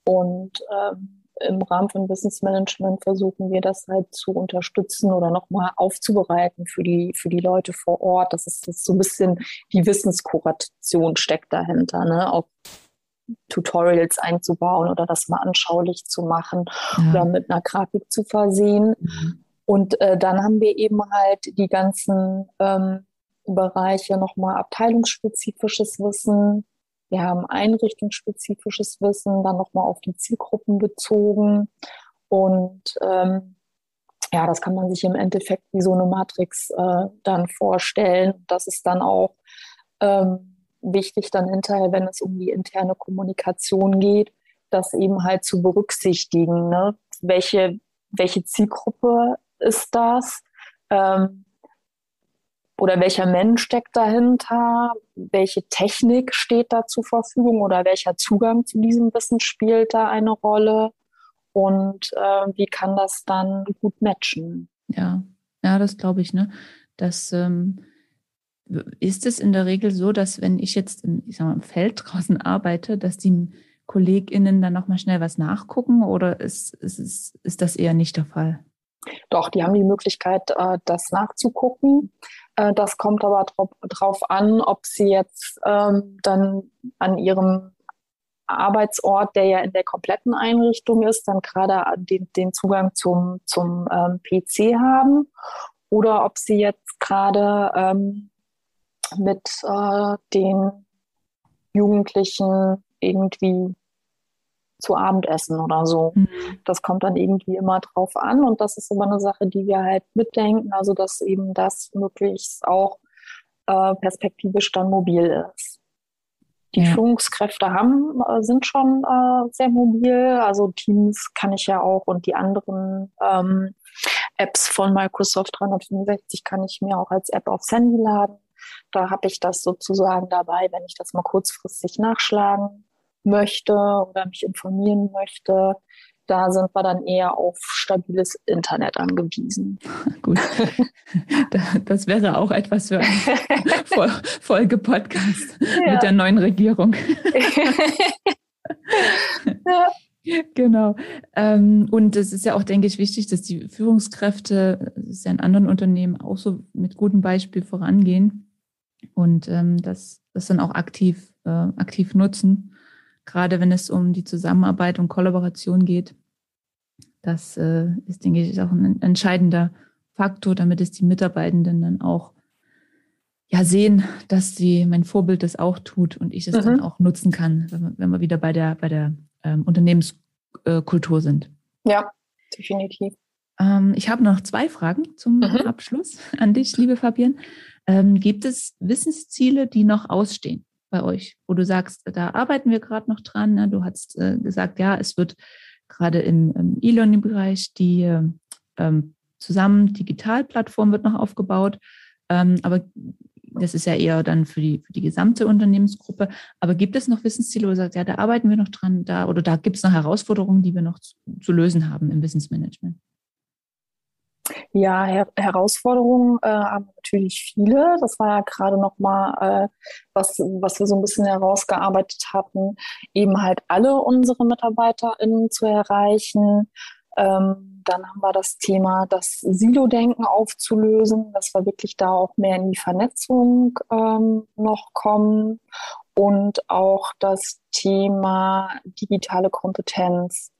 [SPEAKER 2] Und ähm, im Rahmen von Business Management versuchen wir das halt zu unterstützen oder nochmal aufzubereiten für die, für die Leute vor Ort. Das ist, das ist so ein bisschen die Wissenskuration steckt dahinter, ne? Auch Tutorials einzubauen oder das mal anschaulich zu machen ja. oder mit einer Grafik zu versehen. Mhm. Und äh, dann haben wir eben halt die ganzen ähm, Bereiche nochmal abteilungsspezifisches Wissen, wir haben einrichtungsspezifisches Wissen, dann nochmal auf die Zielgruppen bezogen. Und ähm, ja, das kann man sich im Endeffekt wie so eine Matrix äh, dann vorstellen. Das ist dann auch ähm, wichtig dann hinterher, wenn es um die interne Kommunikation geht, das eben halt zu berücksichtigen. Ne? Welche, welche Zielgruppe ist das? Ähm, oder welcher Mensch steckt dahinter, welche Technik steht da zur Verfügung oder welcher Zugang zu diesem Wissen spielt da eine Rolle und äh, wie kann das dann gut matchen.
[SPEAKER 1] Ja, ja, das glaube ich, ne? Das ähm, ist es in der Regel so, dass wenn ich jetzt im, ich sag mal, im Feld draußen arbeite, dass die KollegInnen dann nochmal schnell was nachgucken oder ist, ist, ist, das eher nicht der Fall?
[SPEAKER 2] Doch, die haben die Möglichkeit, äh, das nachzugucken. Äh, das kommt aber darauf an, ob sie jetzt ähm, dann an ihrem Arbeitsort, der ja in der kompletten Einrichtung ist, dann gerade den, den Zugang zum, zum ähm, PC haben oder ob sie jetzt gerade ähm, mit äh, den Jugendlichen irgendwie zu Abendessen oder so. Mhm. Das kommt dann irgendwie immer drauf an und das ist immer eine Sache, die wir halt mitdenken, also dass eben das möglichst auch äh, perspektivisch dann mobil ist. Die ja. Führungskräfte haben, äh, sind schon äh, sehr mobil, also Teams kann ich ja auch und die anderen ähm, Apps von Microsoft 365 kann ich mir auch als App aufs Handy laden. Da habe ich das sozusagen dabei, wenn ich das mal kurzfristig nachschlagen möchte oder mich informieren möchte, da sind wir dann eher auf stabiles Internet angewiesen.
[SPEAKER 1] Gut. Das wäre auch etwas für einen Folge-Podcast ja. mit der neuen Regierung. ja. Genau. Ähm, und es ist ja auch, denke ich, wichtig, dass die Führungskräfte, das ist ja in anderen Unternehmen auch so mit gutem Beispiel vorangehen und ähm, das, das dann auch aktiv, äh, aktiv nutzen gerade wenn es um die Zusammenarbeit und Kollaboration geht. Das äh, ist, denke ich, auch ein entscheidender Faktor, damit es die Mitarbeitenden dann auch ja, sehen, dass sie, mein Vorbild das auch tut und ich es mhm. dann auch nutzen kann, wenn wir, wenn wir wieder bei der, bei der ähm, Unternehmenskultur sind.
[SPEAKER 2] Ja, definitiv.
[SPEAKER 1] Ähm, ich habe noch zwei Fragen zum mhm. Abschluss an dich, liebe Fabian. Ähm, gibt es Wissensziele, die noch ausstehen? bei euch, wo du sagst, da arbeiten wir gerade noch dran. Ne? Du hast äh, gesagt, ja, es wird gerade im, im E-Learning-Bereich die ähm, zusammen Digitalplattform wird noch aufgebaut. Ähm, aber das ist ja eher dann für die, für die gesamte Unternehmensgruppe. Aber gibt es noch Wissensziele, wo du sagst, ja, da arbeiten wir noch dran, da oder da gibt es noch Herausforderungen, die wir noch zu, zu lösen haben im Wissensmanagement?
[SPEAKER 2] Ja, Her Herausforderungen äh, haben natürlich viele. Das war ja gerade noch mal äh, was, was wir so ein bisschen herausgearbeitet hatten, eben halt alle unsere MitarbeiterInnen zu erreichen. Ähm, dann haben wir das Thema, das Silo-Denken aufzulösen, dass wir wirklich da auch mehr in die Vernetzung ähm, noch kommen und auch das Thema digitale Kompetenz,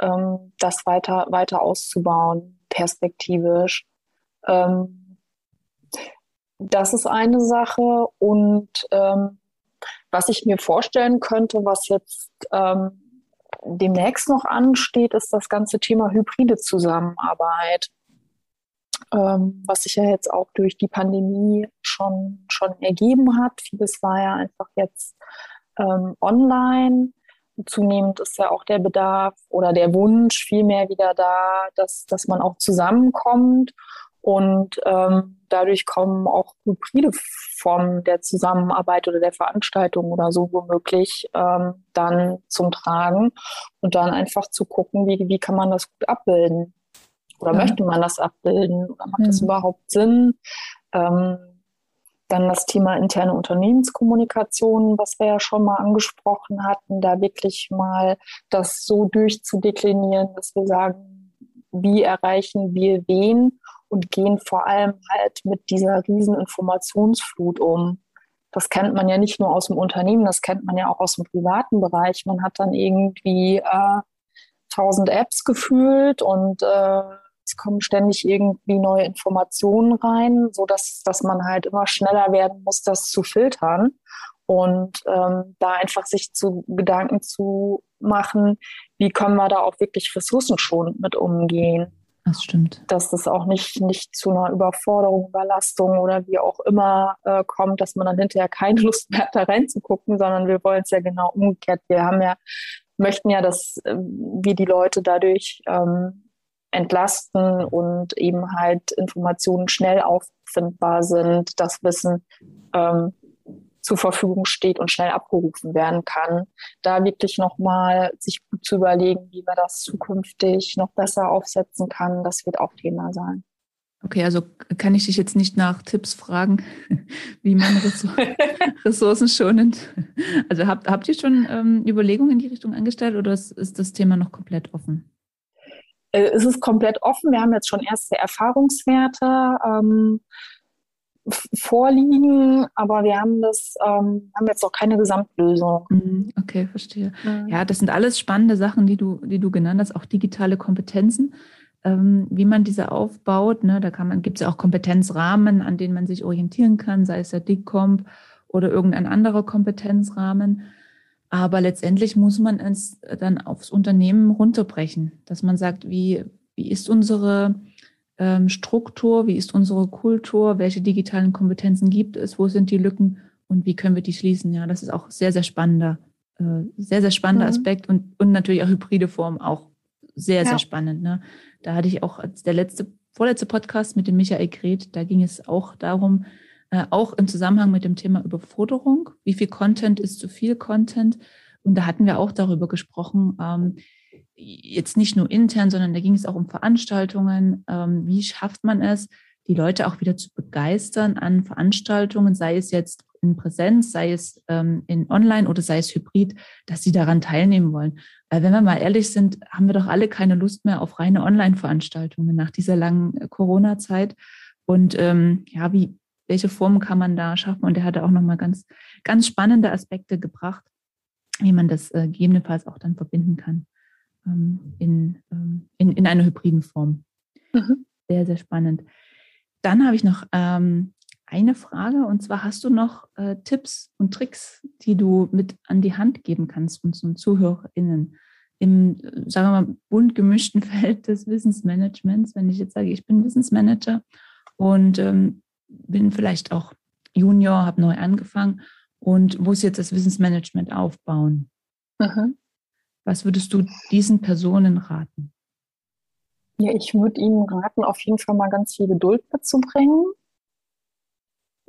[SPEAKER 2] ähm, das weiter, weiter auszubauen perspektivisch. Ähm, das ist eine Sache. Und ähm, was ich mir vorstellen könnte, was jetzt ähm, demnächst noch ansteht, ist das ganze Thema hybride Zusammenarbeit, ähm, was sich ja jetzt auch durch die Pandemie schon, schon ergeben hat. Vieles war ja einfach jetzt ähm, online zunehmend ist ja auch der Bedarf oder der Wunsch vielmehr wieder da, dass, dass man auch zusammenkommt. Und ähm, dadurch kommen auch hybride Formen der Zusammenarbeit oder der Veranstaltung oder so womöglich ähm, dann zum Tragen. Und dann einfach zu gucken, wie, wie kann man das gut abbilden? Oder ja. möchte man das abbilden? Oder macht ja. das überhaupt Sinn? Ähm, Dann das Thema interne Unternehmenskommunikation, was wir ja schon mal angesprochen hatten, da wirklich mal das so durchzudeklinieren, dass wir sagen, wie erreichen wir wen und gehen vor allem halt mit dieser riesen Informationsflut um. Das kennt man ja nicht nur aus dem Unternehmen, das kennt man ja auch aus dem privaten Bereich. Man hat dann irgendwie äh, tausend äh, Apps gefühlt und äh, es kommen ständig irgendwie neue Informationen rein, so dass, dass man halt immer schneller werden muss, das zu filtern und ähm, da einfach sich zu Gedanken zu machen, wie können wir da auch wirklich ressourcenschonend mit umgehen.
[SPEAKER 1] Das stimmt.
[SPEAKER 2] Dass das auch nicht, nicht zu einer Überforderung, Überlastung oder wie auch immer äh, kommt, dass man dann hinterher keine Lust mehr hat, da reinzugucken, sondern wir wollen es ja genau umgekehrt. Wir haben ja, möchten ja, dass äh, wir die Leute dadurch ähm, entlasten und eben halt Informationen schnell auffindbar sind, das Wissen ähm, zur Verfügung steht und schnell abgerufen werden kann. Da wirklich nochmal sich gut zu überlegen, wie man das zukünftig noch besser aufsetzen kann, das wird auch Thema sein.
[SPEAKER 1] Okay, also kann ich dich jetzt nicht nach Tipps fragen, wie man ressourcenschonend. Also habt, habt ihr schon ähm, Überlegungen in die Richtung angestellt oder ist, ist das Thema noch komplett offen?
[SPEAKER 2] Äh, es ist komplett offen. Wir haben jetzt schon erste Erfahrungswerte ähm, vorliegen, aber wir haben das, ähm, haben jetzt noch keine Gesamtlösung.
[SPEAKER 1] Mhm, okay, verstehe. Mhm. Ja, das sind alles spannende Sachen, die du, die du genannt hast, auch digitale Kompetenzen. Ähm, wie man diese aufbaut, ne, da kann man, gibt es ja auch Kompetenzrahmen, an denen man sich orientieren kann, sei es der DICCOMP oder irgendein anderer Kompetenzrahmen. Aber letztendlich muss man es dann aufs Unternehmen runterbrechen, dass man sagt, wie, wie ist unsere ähm, Struktur, wie ist unsere Kultur, welche digitalen Kompetenzen gibt es, wo sind die Lücken und wie können wir die schließen. Ja, das ist auch sehr, sehr spannender, äh, sehr, sehr spannender mhm. Aspekt und, und natürlich auch hybride Form auch sehr, ja. sehr spannend. Ne? Da hatte ich auch als der letzte, vorletzte Podcast mit dem Michael Gret, da ging es auch darum, äh, auch im Zusammenhang mit dem Thema Überforderung. Wie viel Content ist zu viel Content? Und da hatten wir auch darüber gesprochen, ähm, jetzt nicht nur intern, sondern da ging es auch um Veranstaltungen. Ähm, wie schafft man es, die Leute auch wieder zu begeistern an Veranstaltungen, sei es jetzt in Präsenz, sei es ähm, in Online oder sei es Hybrid, dass sie daran teilnehmen wollen. Weil wenn wir mal ehrlich sind, haben wir doch alle keine Lust mehr auf reine Online-Veranstaltungen nach dieser langen äh, Corona-Zeit. Und ähm, ja, wie, welche Formen kann man da schaffen? Und er hatte auch nochmal ganz, ganz spannende Aspekte gebracht, wie man das äh, gegebenenfalls auch dann verbinden kann ähm, in, ähm, in, in einer hybriden Form. Mhm. Sehr, sehr spannend. Dann habe ich noch ähm, eine Frage und zwar hast du noch äh, Tipps und Tricks, die du mit an die Hand geben kannst unseren ZuhörerInnen im, sagen wir mal, bunt gemischten Feld des Wissensmanagements. Wenn ich jetzt sage, ich bin Wissensmanager und ähm, bin vielleicht auch Junior, habe neu angefangen und muss jetzt das Wissensmanagement aufbauen. Mhm. Was würdest du diesen Personen raten?
[SPEAKER 2] Ja, ich würde Ihnen raten, auf jeden Fall mal ganz viel Geduld mitzubringen,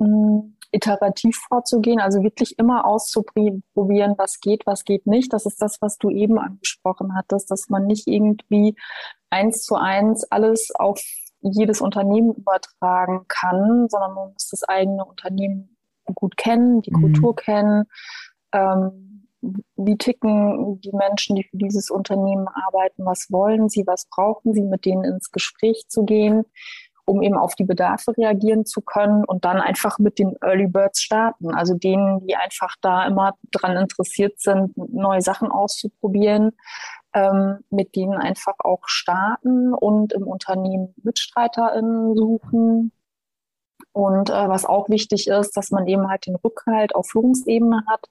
[SPEAKER 2] ähm, iterativ vorzugehen, also wirklich immer auszuprobieren, was geht, was geht nicht. Das ist das, was du eben angesprochen hattest, dass man nicht irgendwie eins zu eins alles auf jedes Unternehmen übertragen kann, sondern man muss das eigene Unternehmen gut kennen, die mhm. Kultur kennen. Ähm, wie ticken die Menschen, die für dieses Unternehmen arbeiten? Was wollen sie? Was brauchen sie? Mit denen ins Gespräch zu gehen, um eben auf die Bedarfe reagieren zu können und dann einfach mit den Early Birds starten. Also denen, die einfach da immer dran interessiert sind, neue Sachen auszuprobieren, ähm, mit denen einfach auch starten und im Unternehmen MitstreiterInnen suchen. Und äh, was auch wichtig ist, dass man eben halt den Rückhalt auf Führungsebene hat.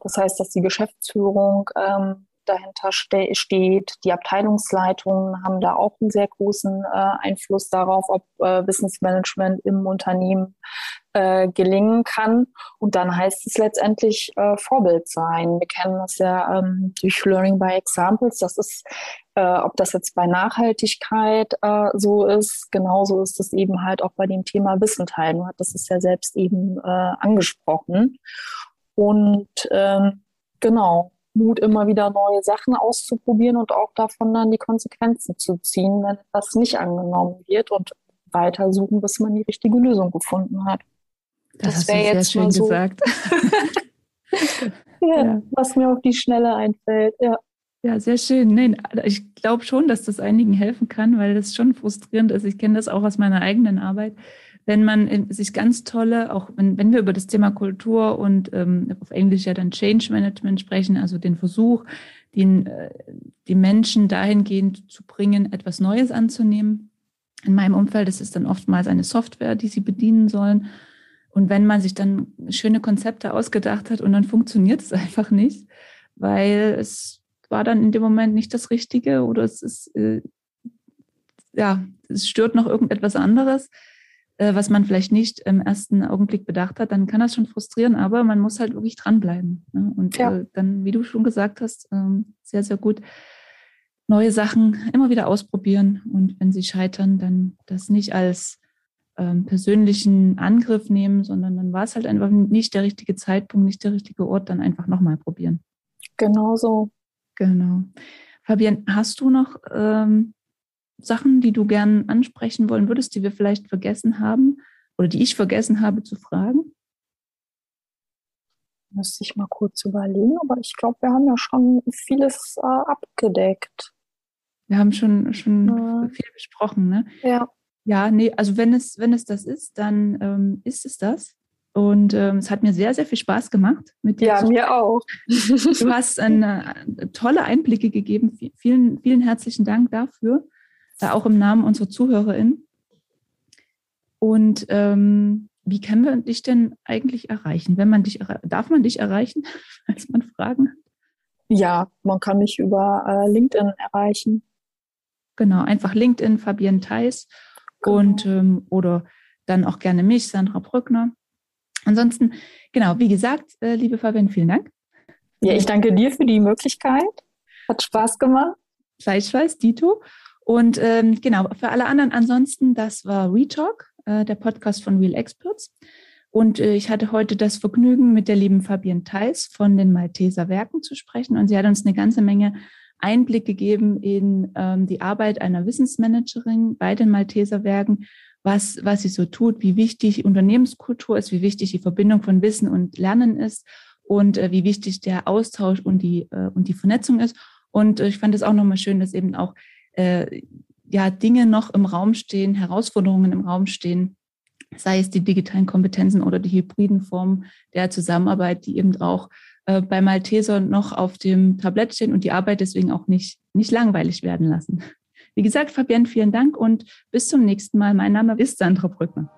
[SPEAKER 2] Das heißt, dass die Geschäftsführung ähm, dahinter ste steht. Die Abteilungsleitungen haben da auch einen sehr großen äh, Einfluss darauf, ob äh, Wissensmanagement im Unternehmen äh, gelingen kann. Und dann heißt es letztendlich äh, Vorbild sein. Wir kennen das ja ähm, durch Learning by Examples. Das ist, äh, ob das jetzt bei Nachhaltigkeit äh, so ist, genauso ist es eben halt auch bei dem Thema Wissen teilen. Du hattest es ja selbst eben angesprochen. Und ähm, genau, Mut, immer wieder neue Sachen auszuprobieren und auch davon dann die Konsequenzen zu ziehen, wenn etwas nicht angenommen wird und weiter suchen, bis man die richtige Lösung gefunden hat. Das, das wäre jetzt schön so. gesagt. ja, ja, was mir auf die Schnelle einfällt. Ja.
[SPEAKER 1] Ja, sehr schön. Nein, ich glaube schon, dass das einigen helfen kann, weil das schon frustrierend ist. Ich kenne das auch aus meiner eigenen Arbeit. Wenn man sich ganz tolle, auch wenn, wenn wir über das Thema Kultur und ähm, auf Englisch ja dann Change Management sprechen, also den Versuch, den, äh, die Menschen dahingehend zu bringen, etwas Neues anzunehmen. In meinem Umfeld ist es dann oftmals eine Software, die sie bedienen sollen. Und wenn man sich dann schöne Konzepte ausgedacht hat und dann funktioniert es einfach nicht, weil es war dann in dem Moment nicht das Richtige oder es ist, äh, ja, es stört noch irgendetwas anderes, äh, was man vielleicht nicht im ersten Augenblick bedacht hat, dann kann das schon frustrieren, aber man muss halt wirklich dranbleiben. Ne? Und ja. äh, dann, wie du schon gesagt hast, ähm, sehr, sehr gut, neue Sachen immer wieder ausprobieren und wenn sie scheitern, dann das nicht als ähm, persönlichen Angriff nehmen, sondern dann war es halt einfach nicht der richtige Zeitpunkt, nicht der richtige Ort, dann einfach nochmal probieren.
[SPEAKER 2] Genau so.
[SPEAKER 1] Genau. Fabian, hast du noch ähm, Sachen, die du gern ansprechen wollen würdest, die wir vielleicht vergessen haben oder die ich vergessen habe zu fragen?
[SPEAKER 2] Müsste ich mal kurz überlegen, aber ich glaube, wir haben ja schon vieles äh, abgedeckt.
[SPEAKER 1] Wir haben schon, schon ja. viel besprochen, ne?
[SPEAKER 2] Ja.
[SPEAKER 1] Ja, nee, also wenn es, wenn es das ist, dann ähm, ist es das. Und ähm, es hat mir sehr, sehr viel Spaß gemacht
[SPEAKER 2] mit dir. Ja, mir auch.
[SPEAKER 1] Du hast eine, tolle Einblicke gegeben. Vielen, vielen herzlichen Dank dafür, äh, auch im Namen unserer ZuhörerInnen. Und ähm, wie können wir dich denn eigentlich erreichen? Wenn man dich darf man dich erreichen, als man Fragen hat?
[SPEAKER 2] Ja, man kann mich über äh, LinkedIn erreichen.
[SPEAKER 1] Genau, einfach LinkedIn, Fabienne Theis genau. und ähm, oder dann auch gerne mich, Sandra Brückner. Ansonsten, genau, wie gesagt, äh, liebe Fabian, vielen Dank.
[SPEAKER 2] Ja, ich danke dir für die Möglichkeit. Hat Spaß gemacht.
[SPEAKER 1] Gleichfalls, Dito. Und ähm, genau, für alle anderen ansonsten, das war Retalk, äh, der Podcast von Real Experts. Und äh, ich hatte heute das Vergnügen, mit der lieben Fabienne Theis von den Malteser Werken zu sprechen. Und sie hat uns eine ganze Menge Einblick gegeben in ähm, die Arbeit einer Wissensmanagerin bei den Malteser Werken was, was sie so tut, wie wichtig Unternehmenskultur ist, wie wichtig die Verbindung von Wissen und Lernen ist und äh, wie wichtig der Austausch und die, äh, und die Vernetzung ist. Und äh, ich fand es auch nochmal schön, dass eben auch äh, ja, Dinge noch im Raum stehen, Herausforderungen im Raum stehen, sei es die digitalen Kompetenzen oder die hybriden Formen der Zusammenarbeit, die eben auch äh, bei Malteser noch auf dem Tablett stehen und die Arbeit deswegen auch nicht, nicht langweilig werden lassen. Wie gesagt, Fabienne, vielen Dank und bis zum nächsten Mal. Mein Name ist Sandra Brückner.